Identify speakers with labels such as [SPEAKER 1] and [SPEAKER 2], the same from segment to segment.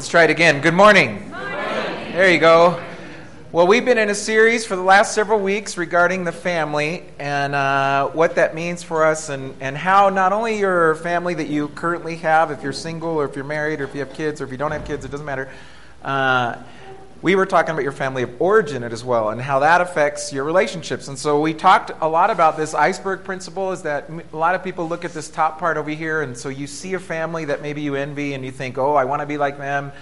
[SPEAKER 1] Let's try it again. Good morning. There you go. Well, we've been in a series for the last several weeks regarding the family and uh, what that means for us, and, and how not only your family that you currently have, if you're single or if you're married or if you have kids or if you don't have kids, it doesn't matter. Uh, we were talking about your family of origin as well and how that affects your relationships. And so we talked a lot about this iceberg principle is that a lot of people look at this top part over here and so you see a family that maybe you envy and you think, "Oh, I want to be like them.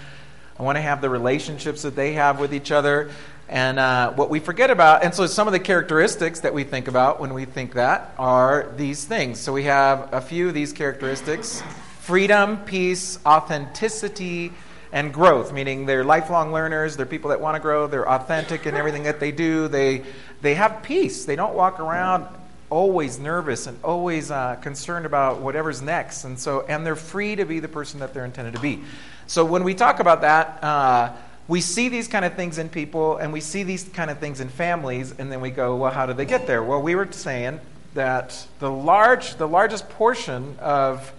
[SPEAKER 1] I want to have the relationships that they have with each other." And uh, what we forget about, and so some of the characteristics that we think about when we think that are these things. So we have a few of these characteristics freedom, peace, authenticity, and growth, meaning they're lifelong learners, they're people that want to grow, they're authentic in everything that they do, they, they have peace. They don't walk around always nervous and always uh, concerned about whatever's next. And so, and they're free to be the person that they're intended to be. So when we talk about that, uh, we see these kind of things in people and we see these kind of things in families, and then we go, well, how did they get there? Well, we were saying that the large, the largest portion of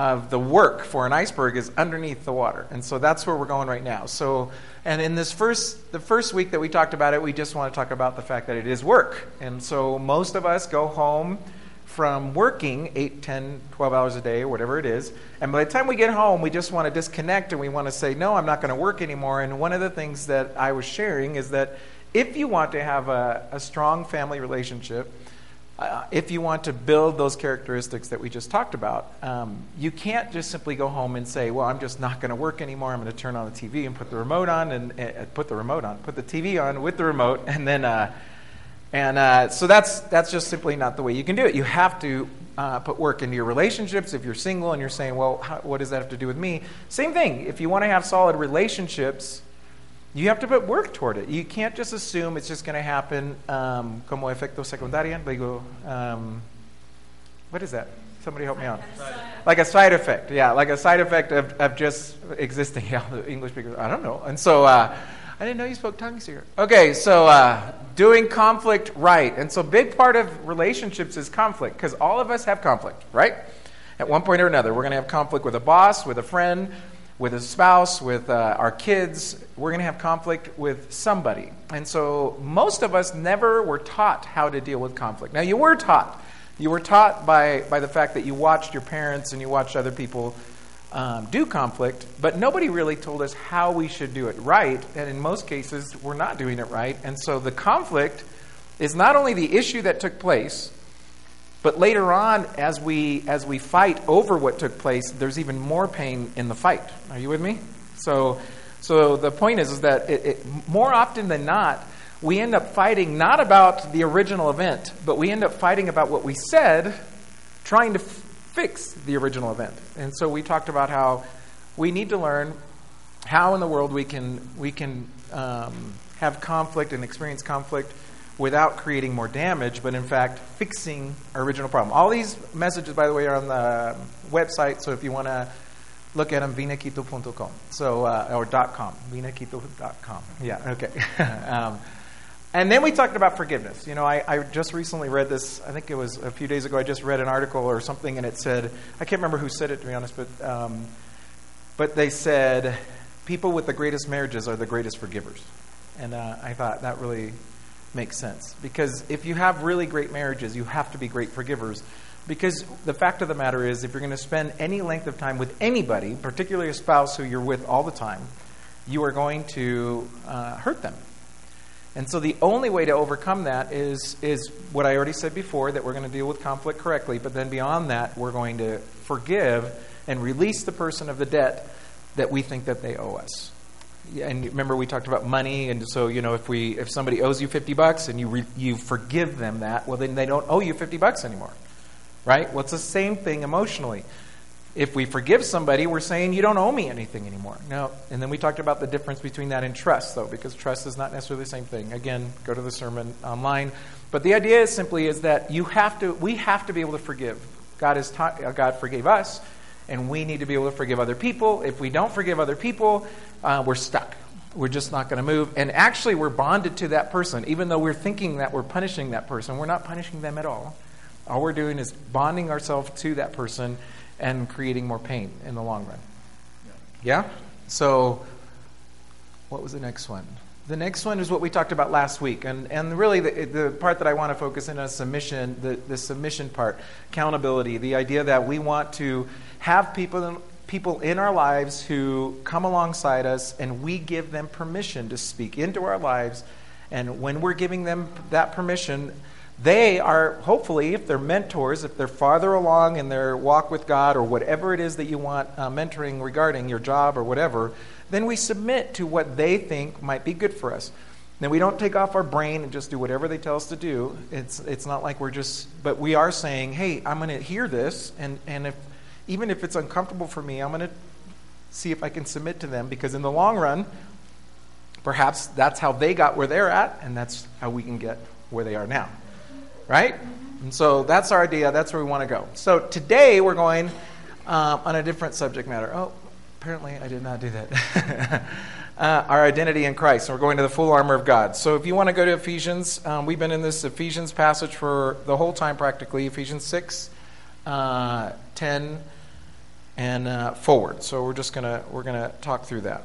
[SPEAKER 1] of the work for an iceberg is underneath the water. And so that's where we're going right now. So, and in this first, the first week that we talked about it, we just want to talk about the fact that it is work. And so most of us go home from working 8, 10, 12 hours a day, or whatever it is. And by the time we get home, we just want to disconnect and we want to say, no, I'm not going to work anymore. And one of the things that I was sharing is that if you want to have a, a strong family relationship, uh, if you want to build those characteristics that we just talked about, um, you can't just simply go home and say, "Well, I'm just not going to work anymore. I'm going to turn on the TV and put the remote on and uh, put the remote on, put the TV on with the remote, and then." Uh, and uh, so that's that's just simply not the way you can do it. You have to uh, put work into your relationships. If you're single and you're saying, "Well, how, what does that have to do with me?" Same thing. If you want to have solid relationships, you have to put work toward it. You can't just assume it's just going to happen um, como efecto secundario. Digo, um, what is that? Somebody help me out. Like a side effect, yeah, like a side effect of, of just existing. Yeah, the English speakers, I don't know. And so uh, I didn't know you spoke tongues here. Okay, so uh, doing conflict right. And so big part of relationships is conflict because all of us have conflict, right? At one point or another, we're going to have conflict with a boss, with a friend, with a spouse, with uh, our kids, we're going to have conflict with somebody. And so most of us never were taught how to deal with conflict. Now, you were taught. You were taught by, by the fact that you watched your parents and you watched other people um, do conflict, but nobody really told us how we should do it right. And in most cases, we're not doing it right. And so the conflict is not only the issue that took place, but later on, as we, as we fight over what took place, there's even more pain in the fight. Are you with me? So, so the point is, is that it, it, more often than not, we end up fighting not about the original event, but we end up fighting about what we said, trying to f- fix the original event. And so we talked about how we need to learn how in the world we can, we can um, have conflict and experience conflict without creating more damage, but in fact fixing our original problem. All these messages, by the way, are on the website, so if you want to look at them, vinaquito.com. So, uh, or .com, vinaquito.com. Yeah, okay. um, and then we talked about forgiveness. You know, I, I, just recently read this, I think it was a few days ago, I just read an article or something, and it said, I can't remember who said it, to be honest, but, um, but they said, people with the greatest marriages are the greatest forgivers. And uh, I thought that really makes sense. Because if you have really great marriages, you have to be great forgivers. Because the fact of the matter is, if you're going to spend any length of time with anybody, particularly a spouse who you're with all the time, you are going to uh, hurt them. And so the only way to overcome that is, is what I already said before that we're going to deal with conflict correctly, but then beyond that, we're going to forgive and release the person of the debt that we think that they owe us and remember we talked about money and so you know if we if somebody owes you 50 bucks and you re, you forgive them that well then they don't owe you 50 bucks anymore right? Well it's the same thing emotionally. If we forgive somebody we're saying you don't owe me anything anymore. Now and then we talked about the difference between that and trust though because trust is not necessarily the same thing. Again go to the sermon online. But the idea is simply is that you have to we have to be able to forgive. God is taught god forgave us and we need to be able to forgive other people. If we don't forgive other people, uh, we're stuck. We're just not going to move. And actually, we're bonded to that person. Even though we're thinking that we're punishing that person, we're not punishing them at all. All we're doing is bonding ourselves to that person and creating more pain in the long run. Yeah? So, what was the next one? The next one is what we talked about last week. And, and really, the, the part that I want to focus in on is submission, the, the submission part, accountability, the idea that we want to have people, people in our lives who come alongside us and we give them permission to speak into our lives. And when we're giving them that permission, they are hopefully, if they're mentors, if they're farther along in their walk with God or whatever it is that you want uh, mentoring regarding your job or whatever, then we submit to what they think might be good for us. Now, we don't take off our brain and just do whatever they tell us to do. It's, it's not like we're just, but we are saying, hey, I'm going to hear this, and, and if, even if it's uncomfortable for me, I'm going to see if I can submit to them, because in the long run, perhaps that's how they got where they're at, and that's how we can get where they are now. Right? And so that's our idea. That's where we want to go. So today we're going um, on a different subject matter. Oh, Apparently, I did not do that. uh, our identity in Christ. And we're going to the full armor of God. So, if you want to go to Ephesians, um, we've been in this Ephesians passage for the whole time practically Ephesians 6, uh, 10, and uh, forward. So, we're just going to we're going to talk through that.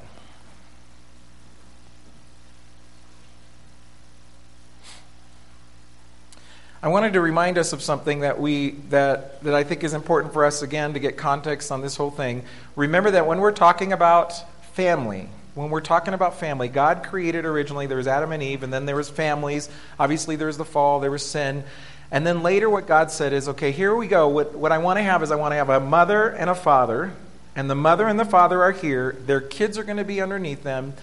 [SPEAKER 1] I wanted to remind us of something that we that that I think is important for us again to get context on this whole thing. Remember that when we're talking about family, when we're talking about family, God created originally there was Adam and Eve and then there was families. Obviously there was the fall, there was sin. And then later what God said is, okay, here we go. What what I want to have is I want to have a mother and a father, and the mother and the father are here. Their kids are going to be underneath them.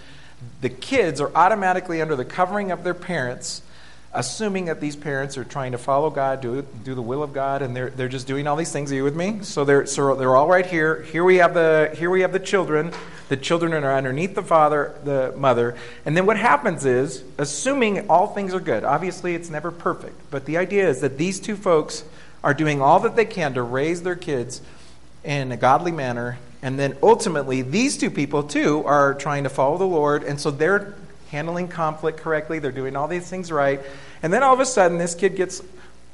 [SPEAKER 1] The kids are automatically under the covering of their parents assuming that these parents are trying to follow God, do, do the will of God, and they're, they're just doing all these things. Are you with me? So they're, so they're all right here. Here we, have the, here we have the children. The children are underneath the father, the mother. And then what happens is, assuming all things are good, obviously it's never perfect, but the idea is that these two folks are doing all that they can to raise their kids in a godly manner. And then ultimately, these two people, too, are trying to follow the Lord. And so they're handling conflict correctly, they're doing all these things right. And then all of a sudden, this kid gets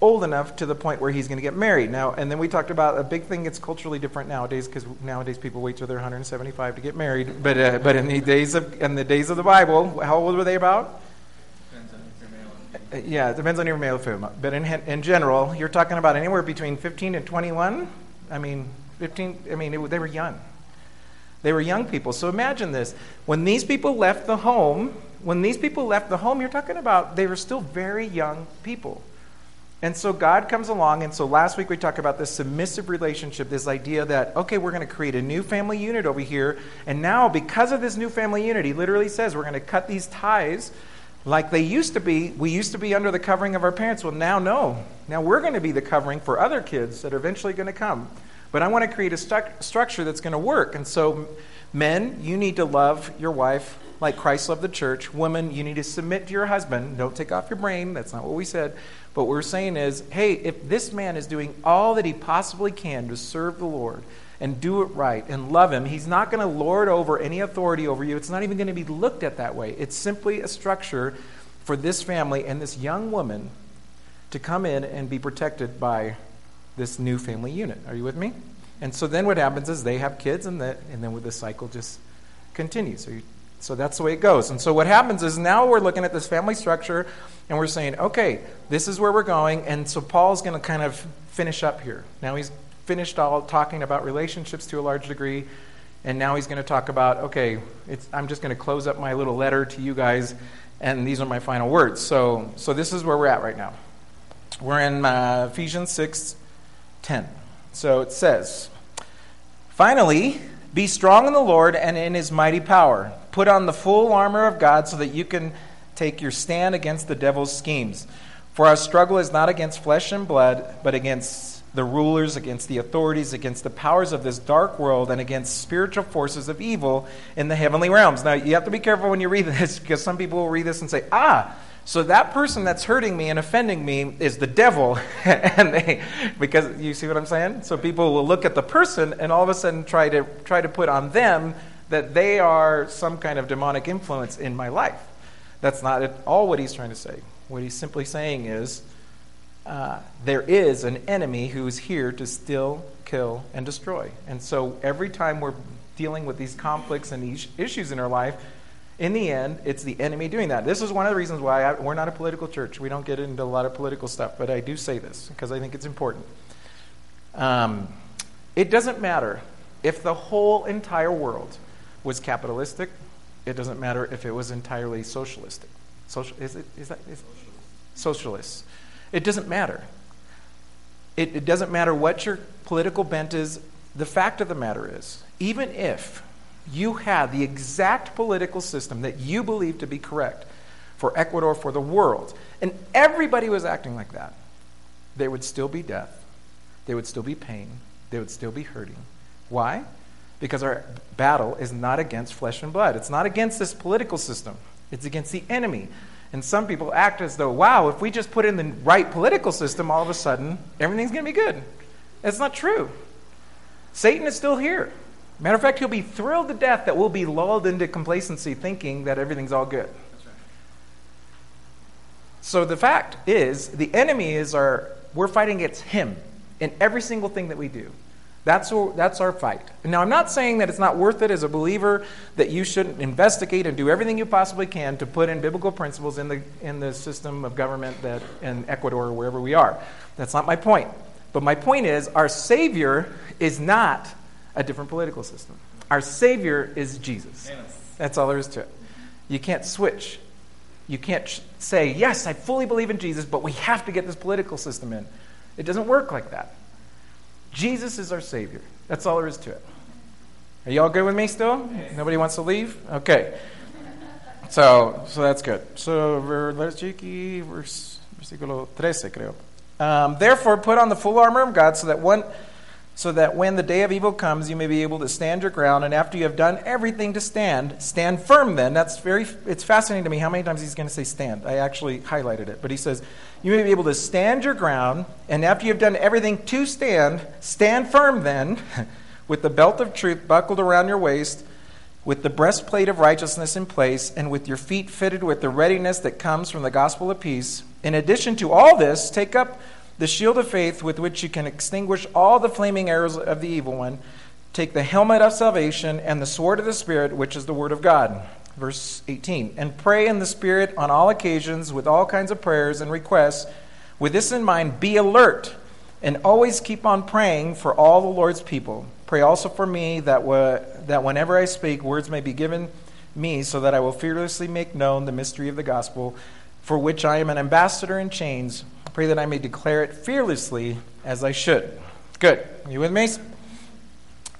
[SPEAKER 1] old enough to the point where he's going to get married. Now, and then we talked about a big thing that's culturally different nowadays because nowadays people wait till they're 175 to get married. But uh, but in the days of in the days of the Bible, how old were they about? Uh, yeah, it depends on your male female. But in in general, you're talking about anywhere between 15 and 21. I mean, 15. I mean, it, they were young. They were young people. So imagine this: when these people left the home when these people left the home, you're talking about they were still very young people. And so God comes along, and so last week we talked about this submissive relationship, this idea that, okay, we're going to create a new family unit over here. And now, because of this new family unit, he literally says we're going to cut these ties like they used to be. We used to be under the covering of our parents. Well, now, no. Now we're going to be the covering for other kids that are eventually going to come. But I want to create a stu- structure that's going to work. And so, men, you need to love your wife like Christ loved the church. Women, you need to submit to your husband. Don't take off your brain. That's not what we said. But what we're saying is hey, if this man is doing all that he possibly can to serve the Lord and do it right and love him, he's not going to lord over any authority over you. It's not even going to be looked at that way. It's simply a structure for this family and this young woman to come in and be protected by this new family unit. Are you with me? And so then what happens is they have kids, and, the, and then with the cycle just continues. So you so that's the way it goes. And so what happens is now we're looking at this family structure and we're saying, okay, this is where we're going. And so Paul's going to kind of finish up here. Now he's finished all talking about relationships to a large degree. And now he's going to talk about, okay, I'm just going to close up my little letter to you guys. And these are my final words. So, so this is where we're at right now. We're in uh, Ephesians 6 10. So it says, Finally, be strong in the Lord and in his mighty power. Put on the full armor of God so that you can take your stand against the devil's schemes. For our struggle is not against flesh and blood, but against the rulers, against the authorities, against the powers of this dark world, and against spiritual forces of evil in the heavenly realms. Now, you have to be careful when you read this because some people will read this and say, ah, so that person that's hurting me and offending me is the devil, and they, because you see what I'm saying. So people will look at the person and all of a sudden try to try to put on them that they are some kind of demonic influence in my life. That's not at all what he's trying to say. What he's simply saying is uh, there is an enemy who is here to steal, kill, and destroy. And so every time we're dealing with these conflicts and these issues in our life, in the end, it's the enemy doing that. This is one of the reasons why I, we're not a political church. We don't get into a lot of political stuff, but I do say this because I think it's important. Um, it doesn't matter if the whole entire world was capitalistic. It doesn't matter if it was entirely socialistic. Social, is it, is that, is, socialists. It doesn't matter. It, it doesn't matter what your political bent is. The fact of the matter is, even if you had the exact political system that you believe to be correct for Ecuador, for the world, and everybody was acting like that, there would still be death, there would still be pain, there would still be hurting. Why? Because our battle is not against flesh and blood. It's not against this political system. It's against the enemy. And some people act as though, wow, if we just put in the right political system, all of a sudden, everything's going to be good. That's not true. Satan is still here. Matter of fact, he'll be thrilled to death that we'll be lulled into complacency thinking that everything's all good. Right. So the fact is, the enemy is our, we're fighting against him in every single thing that we do. That's, that's our fight. Now, I'm not saying that it's not worth it as a believer that you shouldn't investigate and do everything you possibly can to put in biblical principles in the, in the system of government that in Ecuador or wherever we are. That's not my point. But my point is, our Savior is not a different political system. Our Savior is Jesus. That's all there is to it. You can't switch. You can't say, yes, I fully believe in Jesus, but we have to get this political system in. It doesn't work like that. Jesus is our Savior. That's all there is to it. Are y'all good with me still? Nobody wants to leave? Okay. So, so that's good. So, let's see verse, versículo 13, creo. Um, Therefore, put on the full armor of God so that one so that when the day of evil comes you may be able to stand your ground. And after you have done everything to stand stand firm then. That's very it's fascinating to me how many times he's going to say stand. I actually highlighted it. But he says you may be able to stand your ground and after you have done everything to stand stand firm then with the belt of truth buckled around your waist with the breastplate of righteousness in place and with your feet fitted with the readiness that comes from the gospel of peace. In addition to all this take up the shield of faith with which you can extinguish all the flaming arrows of the evil one. Take the helmet of salvation and the sword of the Spirit, which is the word of God. Verse 18. And pray in the Spirit on all occasions with all kinds of prayers and requests. With this in mind, be alert and always keep on praying for all the Lord's people. Pray also for me that, w- that whenever I speak, words may be given me so that I will fearlessly make known the mystery of the gospel, for which I am an ambassador in chains Pray that I may declare it fearlessly as I should. Good. You with me?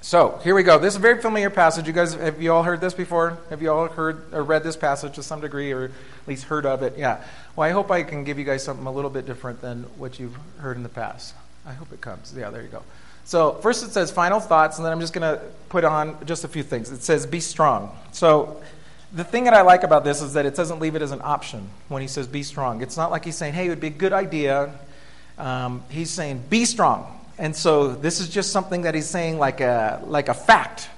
[SPEAKER 1] So here we go. This is a very familiar passage. You guys, have you all heard this before? Have you all heard or read this passage to some degree, or at least heard of it? Yeah. Well, I hope I can give you guys something a little bit different than what you've heard in the past. I hope it comes. Yeah, there you go. So first it says final thoughts, and then I'm just going to put on just a few things. It says be strong. So the thing that I like about this is that it doesn't leave it as an option when he says be strong. It's not like he's saying, hey, it would be a good idea. Um, he's saying be strong. And so this is just something that he's saying like a, like a fact.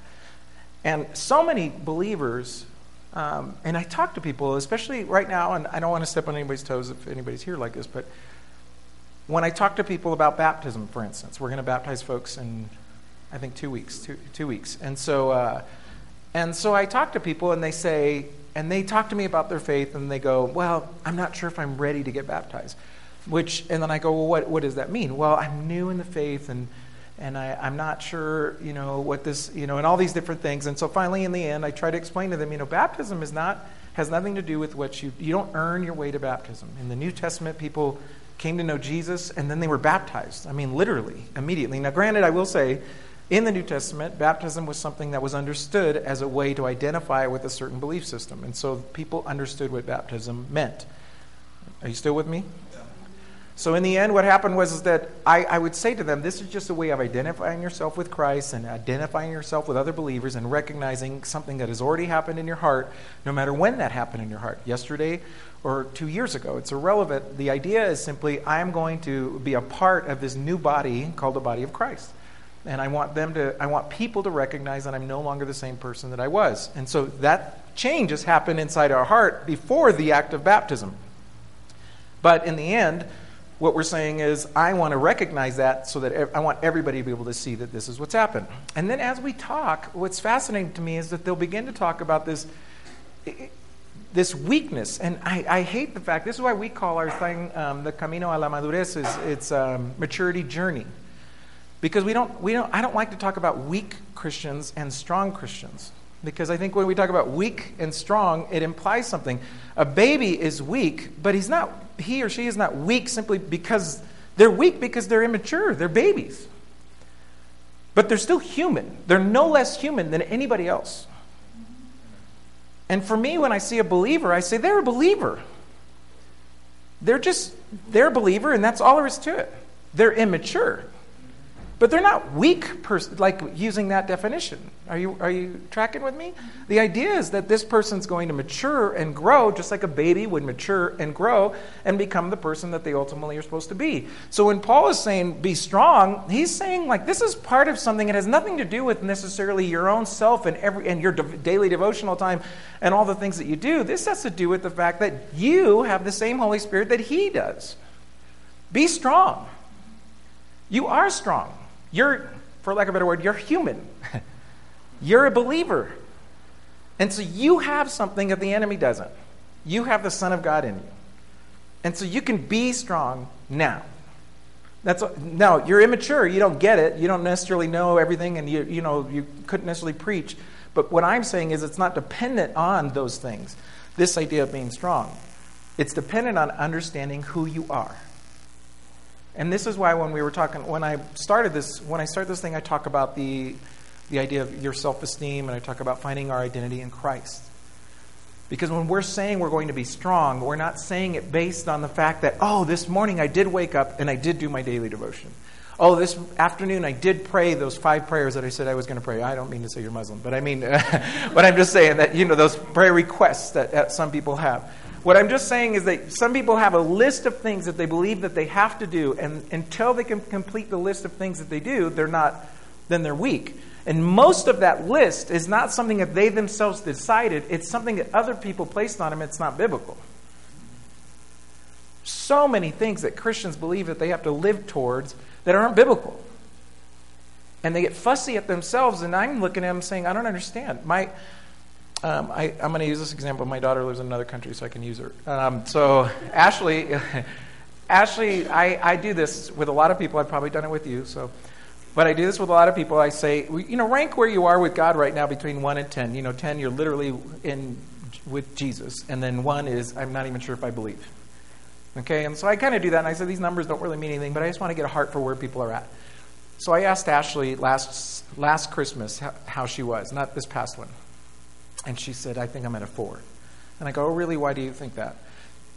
[SPEAKER 1] And so many believers, um, and I talk to people, especially right now, and I don't want to step on anybody's toes if anybody's here like this, but when I talk to people about baptism, for instance, we're going to baptize folks in, I think, two weeks. Two, two weeks. And so. Uh, and so I talk to people and they say, and they talk to me about their faith and they go, Well, I'm not sure if I'm ready to get baptized. Which, and then I go, Well, what, what does that mean? Well, I'm new in the faith and, and I, I'm not sure, you know, what this, you know, and all these different things. And so finally, in the end, I try to explain to them, you know, baptism is not, has nothing to do with what you, you don't earn your way to baptism. In the New Testament, people came to know Jesus and then they were baptized. I mean, literally, immediately. Now, granted, I will say, in the New Testament, baptism was something that was understood as a way to identify with a certain belief system. And so people understood what baptism meant. Are you still with me? So, in the end, what happened was that I, I, would say to them, this is just a way of identifying yourself with Christ and identifying yourself with other believers and recognizing something that has already happened in your heart, no matter when that happened in your heart, yesterday or two years ago. It's irrelevant. The idea is simply, I am going to be a part of this new body called the body of Christ and I want them to I want people to recognize that I'm no longer the same person that I was. And so that change has happened inside our heart before the act of baptism. But in the end, what we're saying is, I want to recognize that so that I want everybody to be able to see that this is what's happened. And then as we talk, what's fascinating to me is that they'll begin to talk about this, this weakness. And I, I hate the fact, this is why we call our thing um, the Camino a la Madurez, is it's um, maturity journey. Because we don't, we don't, I don't like to talk about weak Christians and strong Christians. Because I think when we talk about weak and strong, it implies something. A baby is weak, but he's not he or she is not weak simply because they're weak because they're immature. They're babies. But they're still human. They're no less human than anybody else. And for me, when I see a believer, I say they're a believer. They're just, they're a believer, and that's all there is to it. They're immature. But they're not weak, pers- like using that definition. Are you, are you tracking with me? The idea is that this person's going to mature and grow just like a baby would mature and grow and become the person that they ultimately are supposed to be. So when Paul is saying be strong, he's saying like this is part of something that has nothing to do with necessarily your own self and, every, and your de- daily devotional time and all the things that you do. This has to do with the fact that you have the same Holy Spirit that he does. Be strong. You are strong. You're, for lack of a better word, you're human. you're a believer. And so you have something that the enemy doesn't. You have the Son of God in you. And so you can be strong now. That's now you're immature. You don't get it. You don't necessarily know everything, and you you know you couldn't necessarily preach. But what I'm saying is, it's not dependent on those things. This idea of being strong, it's dependent on understanding who you are. And this is why when we were talking, when I started this, when I started this thing, I talk about the, the idea of your self esteem and I talk about finding our identity in Christ. Because when we're saying we're going to be strong, we're not saying it based on the fact that, oh, this morning I did wake up and I did do my daily devotion. Oh, this afternoon I did pray those five prayers that I said I was going to pray. I don't mean to say you're Muslim, but I mean, but I'm just saying that, you know, those prayer requests that, that some people have. What I'm just saying is that some people have a list of things that they believe that they have to do, and until they can complete the list of things that they do, they're not, then they're weak. And most of that list is not something that they themselves decided, it's something that other people placed on them. It's not biblical. So many things that Christians believe that they have to live towards that aren't biblical. And they get fussy at themselves, and I'm looking at them saying, I don't understand. My, um, I, am going to use this example. My daughter lives in another country, so I can use her. Um, so, Ashley, Ashley, I, I do this with a lot of people. I've probably done it with you. So, but I do this with a lot of people. I say, you know, rank where you are with God right now between one and ten. You know, ten, you're literally in with Jesus, and then one is I'm not even sure if I believe. Okay, and so I kind of do that, and I said these numbers don't really mean anything, but I just want to get a heart for where people are at. So I asked Ashley last last Christmas how, how she was, not this past one. And she said, I think I'm at a four. And I go, Oh, really? Why do you think that?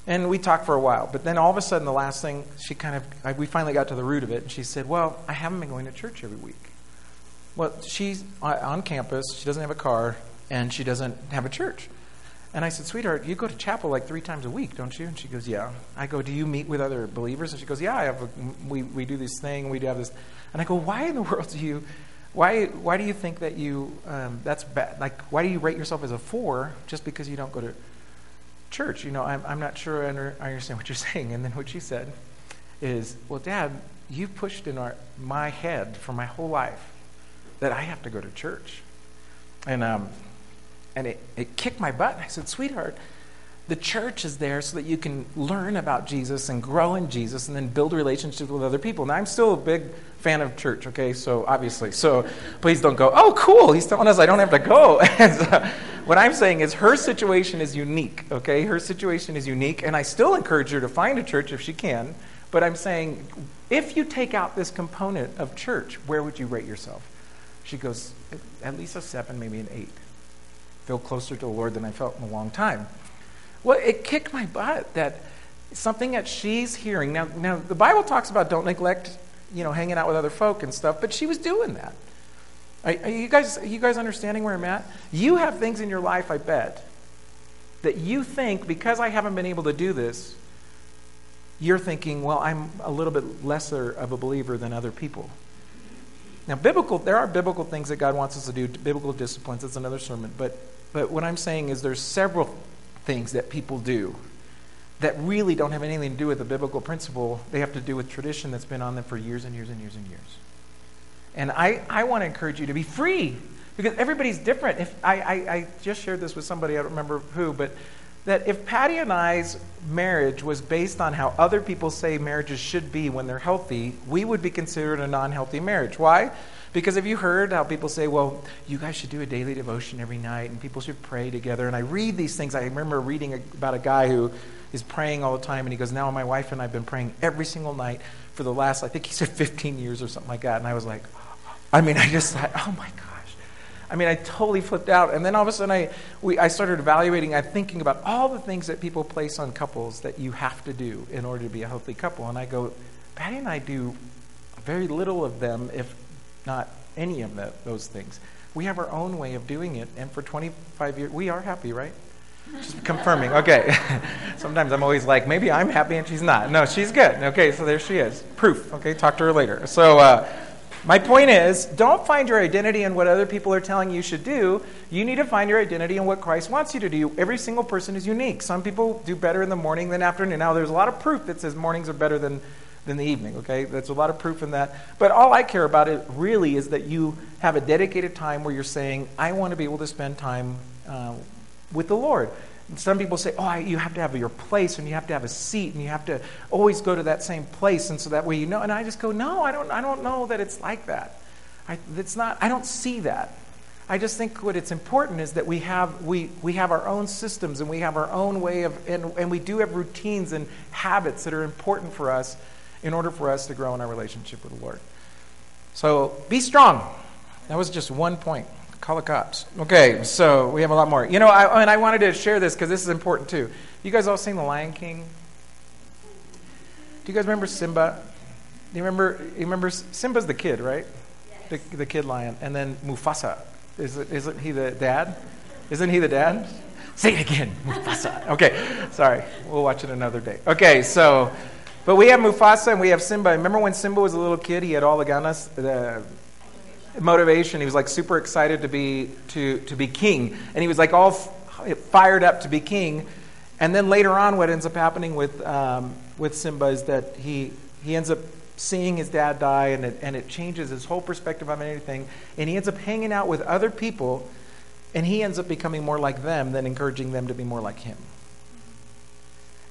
[SPEAKER 1] And we talked for a while. But then all of a sudden, the last thing, she kind of, I, we finally got to the root of it. And she said, Well, I haven't been going to church every week. Well, she's uh, on campus, she doesn't have a car, and she doesn't have a church. And I said, Sweetheart, you go to chapel like three times a week, don't you? And she goes, Yeah. I go, Do you meet with other believers? And she goes, Yeah, I have a, we, we do this thing, we do have this. And I go, Why in the world do you why, why do you think that you, um, that's bad? Like, why do you rate yourself as a four just because you don't go to church? You know, I'm, I'm not sure I, under, I understand what you're saying. And then what she said is, well, Dad, you pushed in our, my head for my whole life that I have to go to church. And, um, and it, it kicked my butt. I said, sweetheart, the church is there so that you can learn about Jesus and grow in Jesus and then build relationships with other people. Now, I'm still a big fan of church, okay? So, obviously. So, please don't go, oh, cool, he's telling us I don't have to go. so, what I'm saying is her situation is unique, okay? Her situation is unique, and I still encourage her to find a church if she can. But I'm saying, if you take out this component of church, where would you rate yourself? She goes, at least a seven, maybe an eight. Feel closer to the Lord than I felt in a long time. Well, it kicked my butt that something that she's hearing. Now, now the Bible talks about don't neglect, you know, hanging out with other folk and stuff, but she was doing that. Are, you guys, are you guys understanding where I'm at? You have things in your life, I bet, that you think because I haven't been able to do this, you're thinking, well, I'm a little bit lesser of a believer than other people. Now, biblical, there are biblical things that God wants us to do, biblical disciplines. That's another sermon. But, but what I'm saying is there's several things that people do that really don't have anything to do with the biblical principle. They have to do with tradition that's been on them for years and years and years and years. And I, I want to encourage you to be free because everybody's different. If I, I, I just shared this with somebody, I don't remember who, but that if Patty and I's marriage was based on how other people say marriages should be when they're healthy, we would be considered a non healthy marriage. Why? Because have you heard how people say, well, you guys should do a daily devotion every night and people should pray together? And I read these things. I remember reading about a guy who is praying all the time and he goes, now my wife and I have been praying every single night for the last, I think he said 15 years or something like that. And I was like, I mean, I just thought, oh my God. I mean, I totally flipped out. And then all of a sudden, I, we, I started evaluating, I'm thinking about all the things that people place on couples that you have to do in order to be a healthy couple. And I go, Patty and I do very little of them, if not any of those things. We have our own way of doing it. And for 25 years, we are happy, right? Just confirming. Okay. Sometimes I'm always like, maybe I'm happy and she's not. No, she's good. Okay, so there she is. Proof. Okay, talk to her later. So, uh, my point is, don't find your identity in what other people are telling you should do. You need to find your identity in what Christ wants you to do. Every single person is unique. Some people do better in the morning than afternoon. Now, there's a lot of proof that says mornings are better than, than the evening, okay? There's a lot of proof in that. But all I care about it really is that you have a dedicated time where you're saying, I want to be able to spend time uh, with the Lord. Some people say, oh, you have to have your place and you have to have a seat and you have to always go to that same place and so that way you know. And I just go, no, I don't, I don't know that it's like that. I, it's not, I don't see that. I just think what it's important is that we have, we, we have our own systems and we have our own way of, and, and we do have routines and habits that are important for us in order for us to grow in our relationship with the Lord. So be strong. That was just one point. Call the cops. Okay, so we have a lot more. You know, I, and I wanted to share this because this is important too. You guys all seen The Lion King? Do you guys remember Simba? Do you remember? You remember Simba's the kid, right? Yes. The, the kid lion, and then Mufasa. Is it, isn't he the dad? Isn't he the dad? Say it again, Mufasa. Okay, sorry. We'll watch it another day. Okay, so, but we have Mufasa and we have Simba. Remember when Simba was a little kid? He had all the ganas, the motivation. He was like super excited to be to to be king, and he was like all f- fired up to be king. And then later on, what ends up happening with um, with Simba is that he he ends up seeing his dad die, and it and it changes his whole perspective on anything. And he ends up hanging out with other people, and he ends up becoming more like them than encouraging them to be more like him.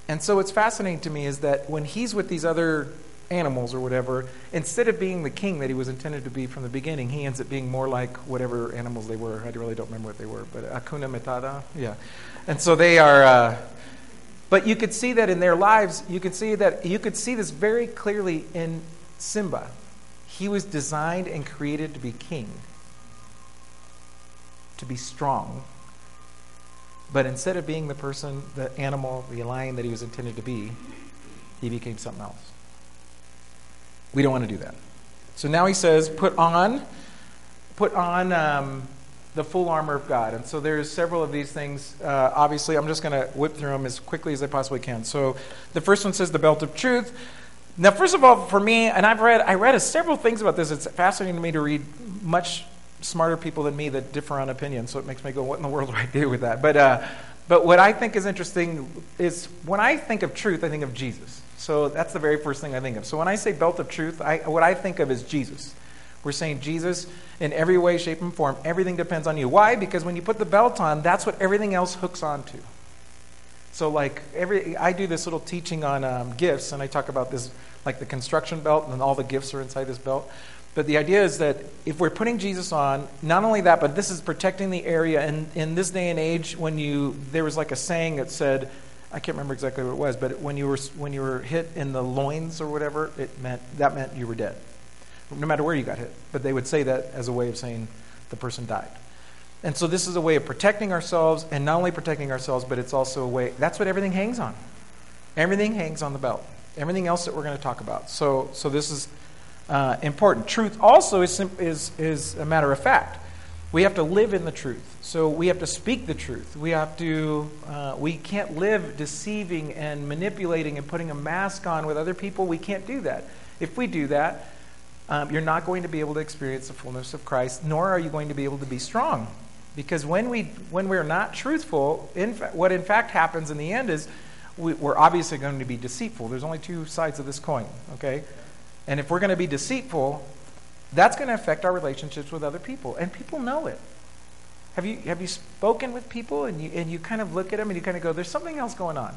[SPEAKER 1] And so, what's fascinating to me is that when he's with these other animals or whatever, instead of being the king that he was intended to be from the beginning, he ends up being more like whatever animals they were. I really don't remember what they were, but Hakuna Matata, yeah. And so they are. Uh, but you could see that in their lives. You could see that you could see this very clearly in Simba. He was designed and created to be king, to be strong. But instead of being the person, the animal, the lion that he was intended to be, he became something else. We don't want to do that. So now he says, put on, put on um, the full armor of God. And so there's several of these things. Uh, obviously, I'm just going to whip through them as quickly as I possibly can. So the first one says the belt of truth. Now, first of all, for me, and I've read, I read several things about this. It's fascinating to me to read much smarter people than me that differ on opinion. So it makes me go, what in the world do I do with that? But, uh, but what I think is interesting is when I think of truth, I think of Jesus. So that's the very first thing I think of. So when I say belt of truth, I, what I think of is Jesus. We're saying Jesus in every way, shape, and form. Everything depends on you. Why? Because when you put the belt on, that's what everything else hooks onto. So like every, I do this little teaching on um, gifts, and I talk about this like the construction belt, and all the gifts are inside this belt. But the idea is that if we're putting Jesus on, not only that, but this is protecting the area. And in this day and age, when you there was like a saying that said, I can't remember exactly what it was, but when you were when you were hit in the loins or whatever, it meant that meant you were dead, no matter where you got hit. But they would say that as a way of saying the person died. And so this is a way of protecting ourselves, and not only protecting ourselves, but it's also a way. That's what everything hangs on. Everything hangs on the belt. Everything else that we're going to talk about. So so this is uh, important. Truth also is is is a matter of fact. We have to live in the truth. So we have to speak the truth. We have to, uh, we can't live deceiving and manipulating and putting a mask on with other people. We can't do that. If we do that, um, you're not going to be able to experience the fullness of Christ, nor are you going to be able to be strong. Because when, we, when we're not truthful, in fa- what in fact happens in the end is we, we're obviously going to be deceitful. There's only two sides of this coin, okay? And if we're going to be deceitful, that's going to affect our relationships with other people. And people know it. Have you, have you spoken with people and you, and you kind of look at them and you kind of go, there's something else going on?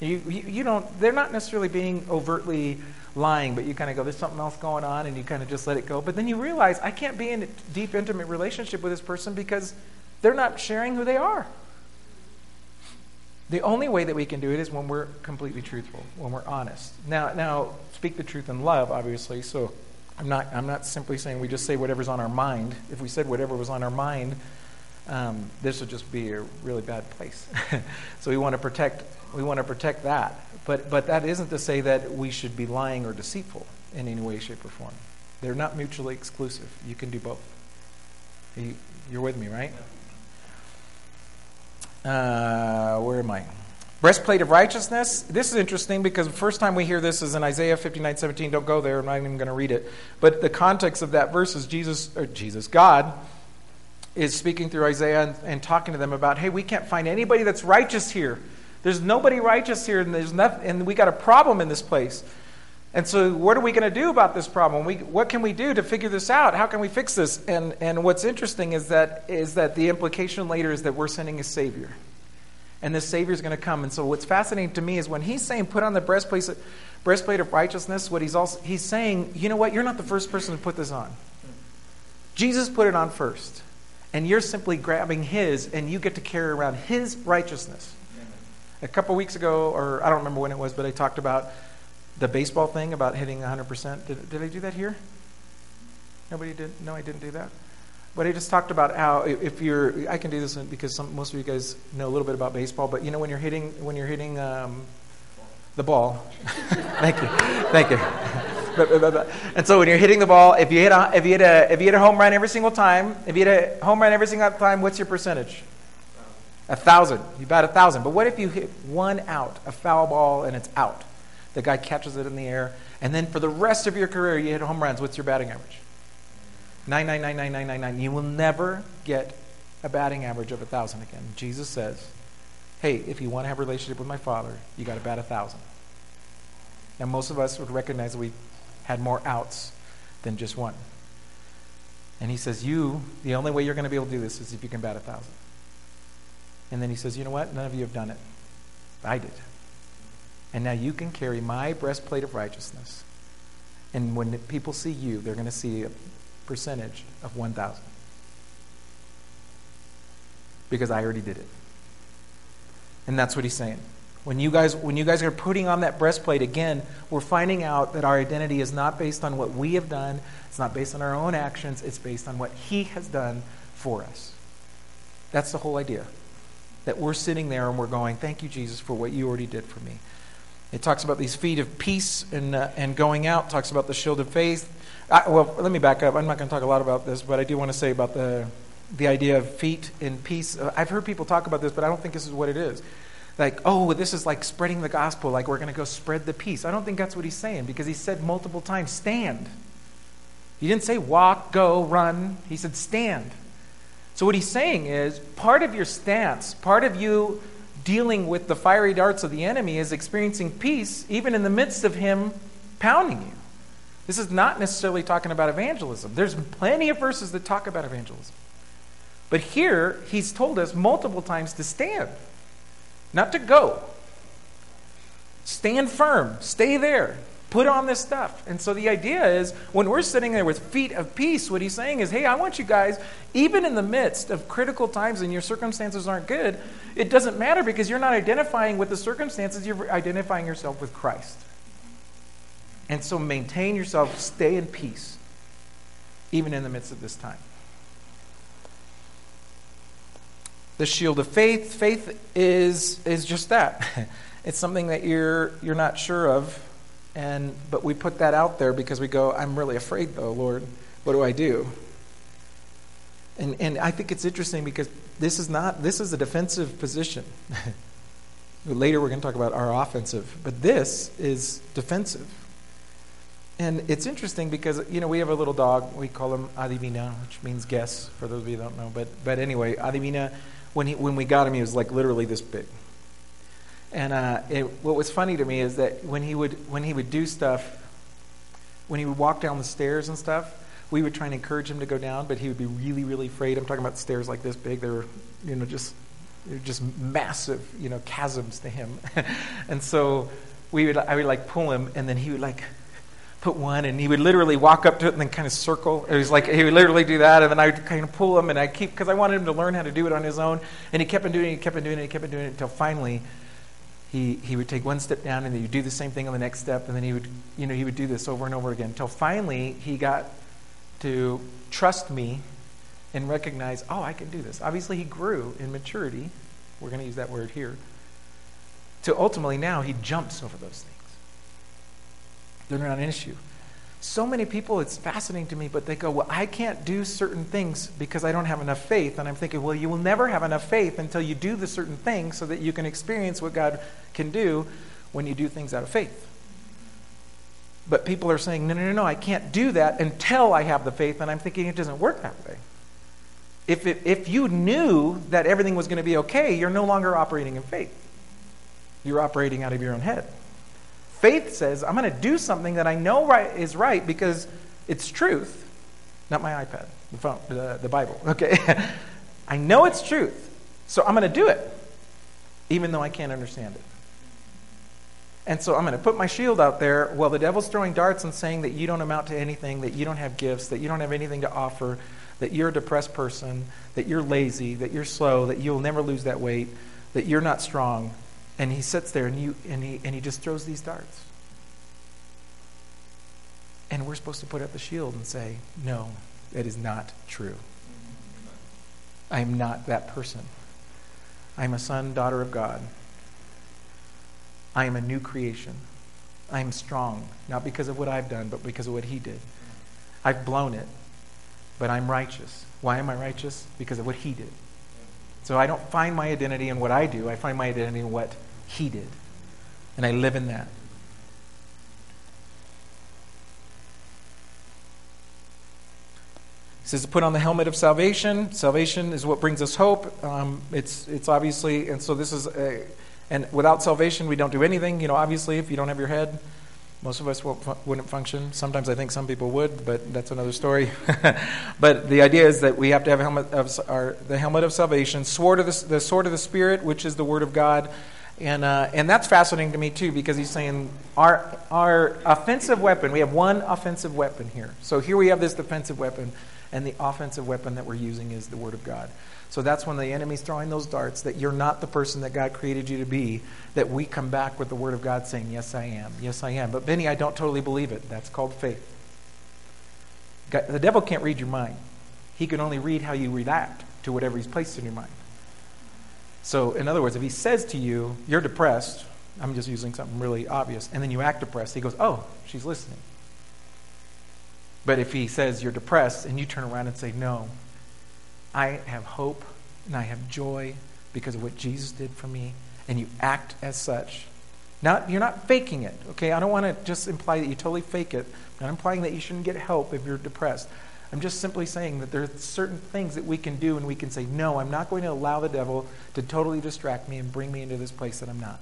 [SPEAKER 1] You, you, you don't, they're not necessarily being overtly lying, but you kind of go, there's something else going on, and you kind of just let it go. But then you realize, I can't be in a deep, intimate relationship with this person because they're not sharing who they are. The only way that we can do it is when we're completely truthful, when we're honest. Now, now, speak the truth in love, obviously. So, I'm not, I'm not simply saying we just say whatever's on our mind. If we said whatever was on our mind, um, this would just be a really bad place. so we want to protect, we want to protect that. But, but that isn't to say that we should be lying or deceitful in any way, shape, or form. They're not mutually exclusive. You can do both. You, you're with me, right? Uh, where am I? Breastplate of righteousness. This is interesting because the first time we hear this is in Isaiah 59 17. Don't go there. I'm not even going to read it. But the context of that verse is Jesus, or Jesus, God, is speaking through Isaiah and, and talking to them about, hey, we can't find anybody that's righteous here. There's nobody righteous here, and there's nothing, and we got a problem in this place. And so, what are we going to do about this problem? We, what can we do to figure this out? How can we fix this? And, and what's interesting is that, is that the implication later is that we're sending a Savior. And this Savior is going to come. And so, what's fascinating to me is when he's saying, put on the breastplate, breastplate of righteousness, what he's, also, he's saying, you know what? You're not the first person to put this on. Jesus put it on first. And you're simply grabbing his, and you get to carry around his righteousness. A couple weeks ago, or I don't remember when it was, but I talked about the baseball thing about hitting 100%. Did, did I do that here? Nobody did? No, I didn't do that. But I just talked about how if you're, I can do this because some, most of you guys know a little bit about baseball. But you know when you're hitting when you're hitting um, the ball. Thank you, thank you. and so when you're hitting the ball, if you hit a, if you hit a if you hit a home run every single time, if you hit a home run every single time, what's your percentage? A thousand. You bat a thousand. But what if you hit one out, a foul ball, and it's out? The guy catches it in the air. And then for the rest of your career, you hit home runs. What's your batting average? 9999999. You will never get a batting average of 1,000 again. Jesus says, hey, if you want to have a relationship with my Father, you got to bat 1,000. Now, most of us would recognize we had more outs than just one. And he says, You, the only way you're going to be able to do this is if you can bat a thousand. And then he says, You know what? None of you have done it. I did. And now you can carry my breastplate of righteousness. And when people see you, they're going to see percentage of 1,000. Because I already did it. And that's what he's saying. When you guys when you guys are putting on that breastplate again, we're finding out that our identity is not based on what we have done, it's not based on our own actions, it's based on what he has done for us. That's the whole idea. That we're sitting there and we're going, "Thank you Jesus for what you already did for me." It talks about these feet of peace and, uh, and going out, talks about the shield of faith. I, well, let me back up. I'm not going to talk a lot about this, but I do want to say about the, the idea of feet in peace. Uh, I've heard people talk about this, but I don't think this is what it is. Like, oh, this is like spreading the gospel, like we're going to go spread the peace. I don't think that's what he's saying because he said multiple times, stand. He didn't say walk, go, run. He said stand. So what he's saying is part of your stance, part of you dealing with the fiery darts of the enemy is experiencing peace even in the midst of him pounding you. This is not necessarily talking about evangelism. There's plenty of verses that talk about evangelism. But here, he's told us multiple times to stand, not to go. Stand firm, stay there, put on this stuff. And so the idea is when we're sitting there with feet of peace, what he's saying is, hey, I want you guys, even in the midst of critical times and your circumstances aren't good, it doesn't matter because you're not identifying with the circumstances, you're identifying yourself with Christ. And so maintain yourself, stay in peace, even in the midst of this time. The shield of faith, faith is, is just that. It's something that you're, you're not sure of, and, but we put that out there because we go, I'm really afraid though, Lord. What do I do? And, and I think it's interesting because this is not, this is a defensive position. Later we're going to talk about our offensive, but this is defensive. And it's interesting because, you know, we have a little dog. We call him Adivina, which means guess, for those of you who don't know. But, but anyway, Adivina, when, he, when we got him, he was like literally this big. And uh, it, what was funny to me is that when he would when he would do stuff, when he would walk down the stairs and stuff, we would try and encourage him to go down, but he would be really, really afraid. I'm talking about stairs like this big. They were, you know, just they're just massive, you know, chasms to him. and so we would, I would like pull him, and then he would like put one, and he would literally walk up to it and then kind of circle. It was like he would literally do that, and then I would kind of pull him, and I keep because I wanted him to learn how to do it on his own, and he kept on doing it, he kept on doing it, he kept on doing it until finally. He, he would take one step down and then he would do the same thing on the next step and then he would you know he would do this over and over again until finally he got to trust me and recognize, oh, I can do this. Obviously, he grew in maturity. We're going to use that word here. To ultimately now, he jumps over those things. They're not an issue. So many people, it's fascinating to me, but they go, Well, I can't do certain things because I don't have enough faith. And I'm thinking, Well, you will never have enough faith until you do the certain things so that you can experience what God can do when you do things out of faith. But people are saying, no, no, no, no, I can't do that until I have the faith. And I'm thinking it doesn't work that way. If, it, if you knew that everything was going to be okay, you're no longer operating in faith. You're operating out of your own head. Faith says, I'm going to do something that I know right, is right because it's truth. Not my iPad, the phone, the, the Bible. Okay. I know it's truth. So I'm going to do it, even though I can't understand it. And so I'm going to put my shield out there while the devil's throwing darts and saying that you don't amount to anything, that you don't have gifts, that you don't have anything to offer, that you're a depressed person, that you're lazy, that you're slow, that you'll never lose that weight, that you're not strong. And he sits there and, you, and, he, and he just throws these darts. And we're supposed to put up the shield and say, no, that is not true. I am not that person. I'm a son, daughter of God. I am a new creation. I am strong, not because of what I've done, but because of what He did. I've blown it, but I'm righteous. Why am I righteous? Because of what He did. So I don't find my identity in what I do, I find my identity in what He did. And I live in that. He says to put on the helmet of salvation. Salvation is what brings us hope. Um, it's, it's obviously, and so this is a and without salvation, we don't do anything. You know, obviously, if you don't have your head, most of us wouldn't function. Sometimes I think some people would, but that's another story. but the idea is that we have to have helmet of our, the helmet of salvation, sword of the, the sword of the Spirit, which is the Word of God. And, uh, and that's fascinating to me, too, because he's saying our, our offensive weapon, we have one offensive weapon here. So here we have this defensive weapon, and the offensive weapon that we're using is the Word of God. So that's when the enemy's throwing those darts that you're not the person that God created you to be, that we come back with the Word of God saying, Yes, I am. Yes, I am. But Benny, I don't totally believe it. That's called faith. The devil can't read your mind, he can only read how you react to whatever he's placed in your mind. So, in other words, if he says to you, You're depressed, I'm just using something really obvious, and then you act depressed, he goes, Oh, she's listening. But if he says you're depressed and you turn around and say, No, I have hope and I have joy because of what Jesus did for me, and you act as such. Not, you're not faking it, okay? I don't want to just imply that you totally fake it. I'm not implying that you shouldn't get help if you're depressed. I'm just simply saying that there are certain things that we can do and we can say, no, I'm not going to allow the devil to totally distract me and bring me into this place that I'm not.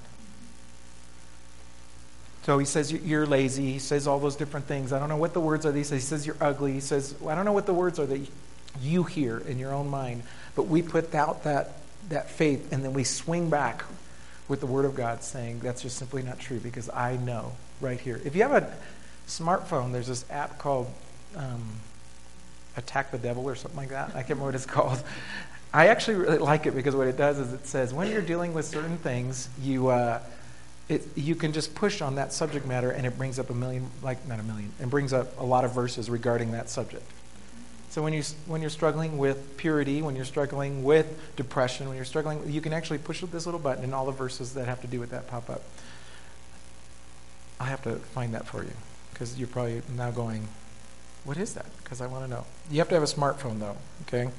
[SPEAKER 1] So he says you're lazy. He says all those different things. I don't know what the words are. He says, he says you're ugly. He says, I don't know what the words are that you hear in your own mind. But we put out that, that faith and then we swing back with the Word of God saying that's just simply not true because I know right here. If you have a smartphone, there's this app called um, Attack the Devil or something like that. I can't remember what it's called. I actually really like it because what it does is it says when you're dealing with certain things, you. Uh, it, you can just push on that subject matter and it brings up a million, like not a million and brings up a lot of verses regarding that subject. So when you when you're struggling with purity, when you're struggling with depression, when you're struggling, you can actually push this little button, and all the verses that have to do with that pop up. I have to find that for you because you're probably now going, "What is that?" Because I want to know. You have to have a smartphone though, okay?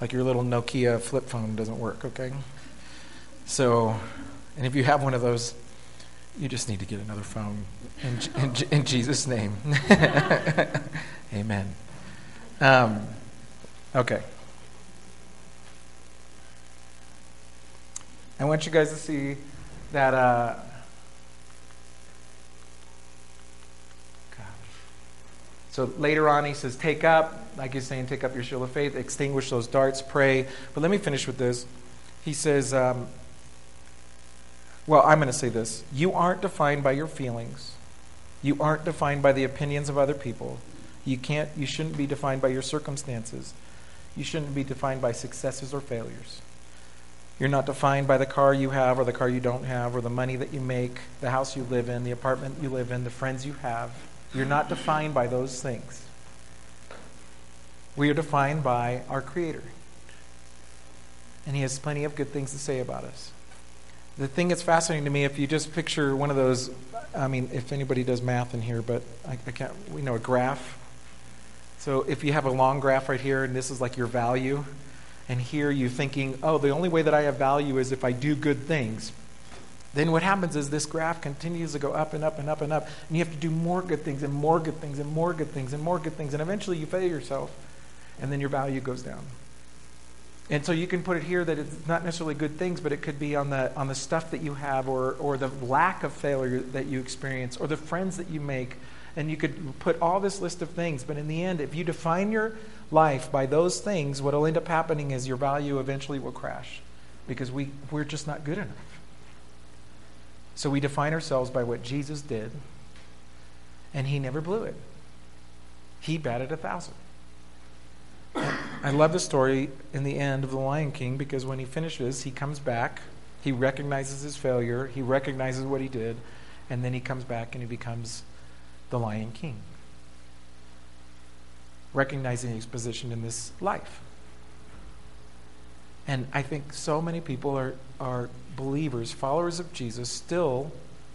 [SPEAKER 1] Like your little Nokia flip phone doesn't work, okay? So, and if you have one of those, you just need to get another phone in, in, in Jesus' name. Amen. Um, okay. I want you guys to see that. Uh, So later on, he says, Take up, like he's saying, take up your shield of faith, extinguish those darts, pray. But let me finish with this. He says, um, Well, I'm going to say this. You aren't defined by your feelings, you aren't defined by the opinions of other people. You, can't, you shouldn't be defined by your circumstances. You shouldn't be defined by successes or failures. You're not defined by the car you have or the car you don't have or the money that you make, the house you live in, the apartment you live in, the friends you have. You're not defined by those things. We are defined by our Creator. And He has plenty of good things to say about us. The thing that's fascinating to me, if you just picture one of those, I mean, if anybody does math in here, but I, I can't, we know a graph. So if you have a long graph right here, and this is like your value, and here you're thinking, oh, the only way that I have value is if I do good things then what happens is this graph continues to go up and up and up and up. And you have to do more good things and more good things and more good things and more good things. And eventually you fail yourself. And then your value goes down. And so you can put it here that it's not necessarily good things, but it could be on the, on the stuff that you have or, or the lack of failure that you experience or the friends that you make. And you could put all this list of things. But in the end, if you define your life by those things, what will end up happening is your value eventually will crash because we, we're just not good enough. So we define ourselves by what Jesus did, and he never blew it. He batted a thousand. I love the story in the end of The Lion King because when he finishes, he comes back, he recognizes his failure, he recognizes what he did, and then he comes back and he becomes the Lion King, recognizing his position in this life. And I think so many people are, are believers, followers of Jesus, still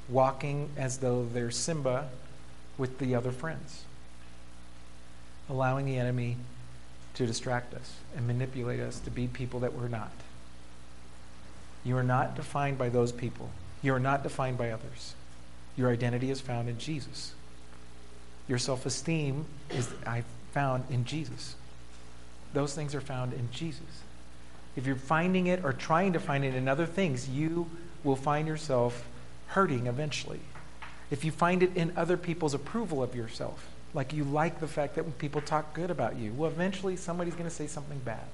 [SPEAKER 1] walking as though they're Simba with the other friends, allowing the enemy to distract us and manipulate us to be people that we're not. You are not defined by those people. You are not defined by others. Your identity is found in Jesus. Your self esteem is I found in Jesus. Those things are found in Jesus if you're finding it or trying to find it in other things, you will find yourself hurting eventually. If you find it in other people's approval of yourself, like you like the fact that when people talk good about you, well, eventually somebody's going to say something bad.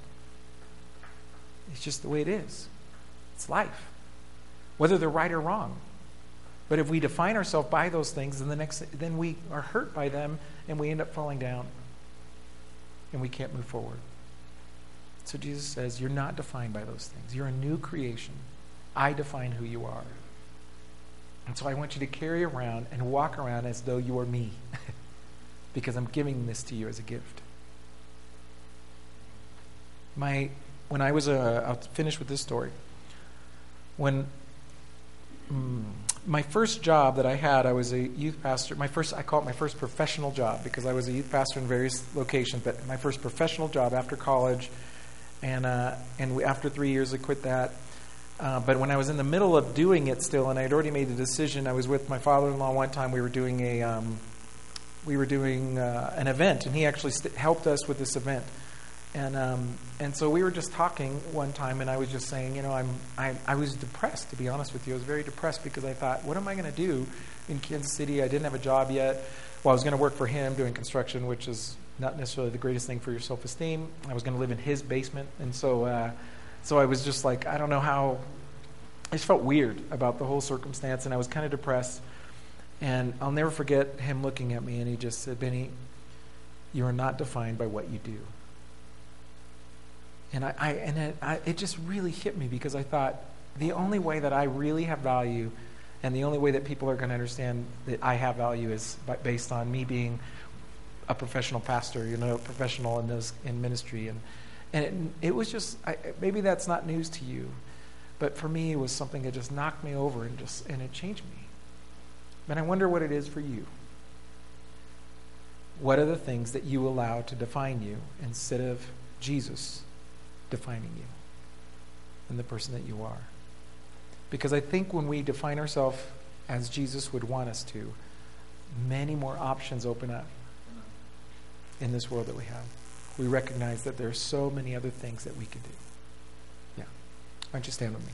[SPEAKER 1] It's just the way it is. It's life, whether they're right or wrong. But if we define ourselves by those things, then the next, then we are hurt by them, and we end up falling down, and we can't move forward. So Jesus says, You're not defined by those things. You're a new creation. I define who you are. And so I want you to carry around and walk around as though you are me, because I'm giving this to you as a gift. My, when I was a, I'll finish with this story. When mm, my first job that I had, I was a youth pastor. My first, I call it my first professional job because I was a youth pastor in various locations. But my first professional job after college and uh, and we, after three years, I quit that. Uh, but when I was in the middle of doing it still, and I had already made the decision, I was with my father-in-law one time. We were doing a um, we were doing uh, an event, and he actually st- helped us with this event. And um, and so we were just talking one time, and I was just saying, you know, I'm I, I was depressed to be honest with you. I was very depressed because I thought, what am I going to do in Kansas City? I didn't have a job yet. Well, I was going to work for him doing construction, which is not necessarily the greatest thing for your self esteem. I was going to live in his basement, and so uh, so I was just like, I don't know how. I just felt weird about the whole circumstance, and I was kind of depressed. And I'll never forget him looking at me, and he just said, "Benny, you are not defined by what you do." And I, I and it, I, it just really hit me because I thought the only way that I really have value, and the only way that people are going to understand that I have value is by, based on me being a professional pastor, you know, professional in those in ministry, and and it, it was just I, maybe that's not news to you, but for me it was something that just knocked me over and just and it changed me. And I wonder what it is for you. What are the things that you allow to define you instead of Jesus defining you and the person that you are? Because I think when we define ourselves as Jesus would want us to, many more options open up in this world that we have. We recognize that there are so many other things that we can do. Yeah. Why don't you stand with me?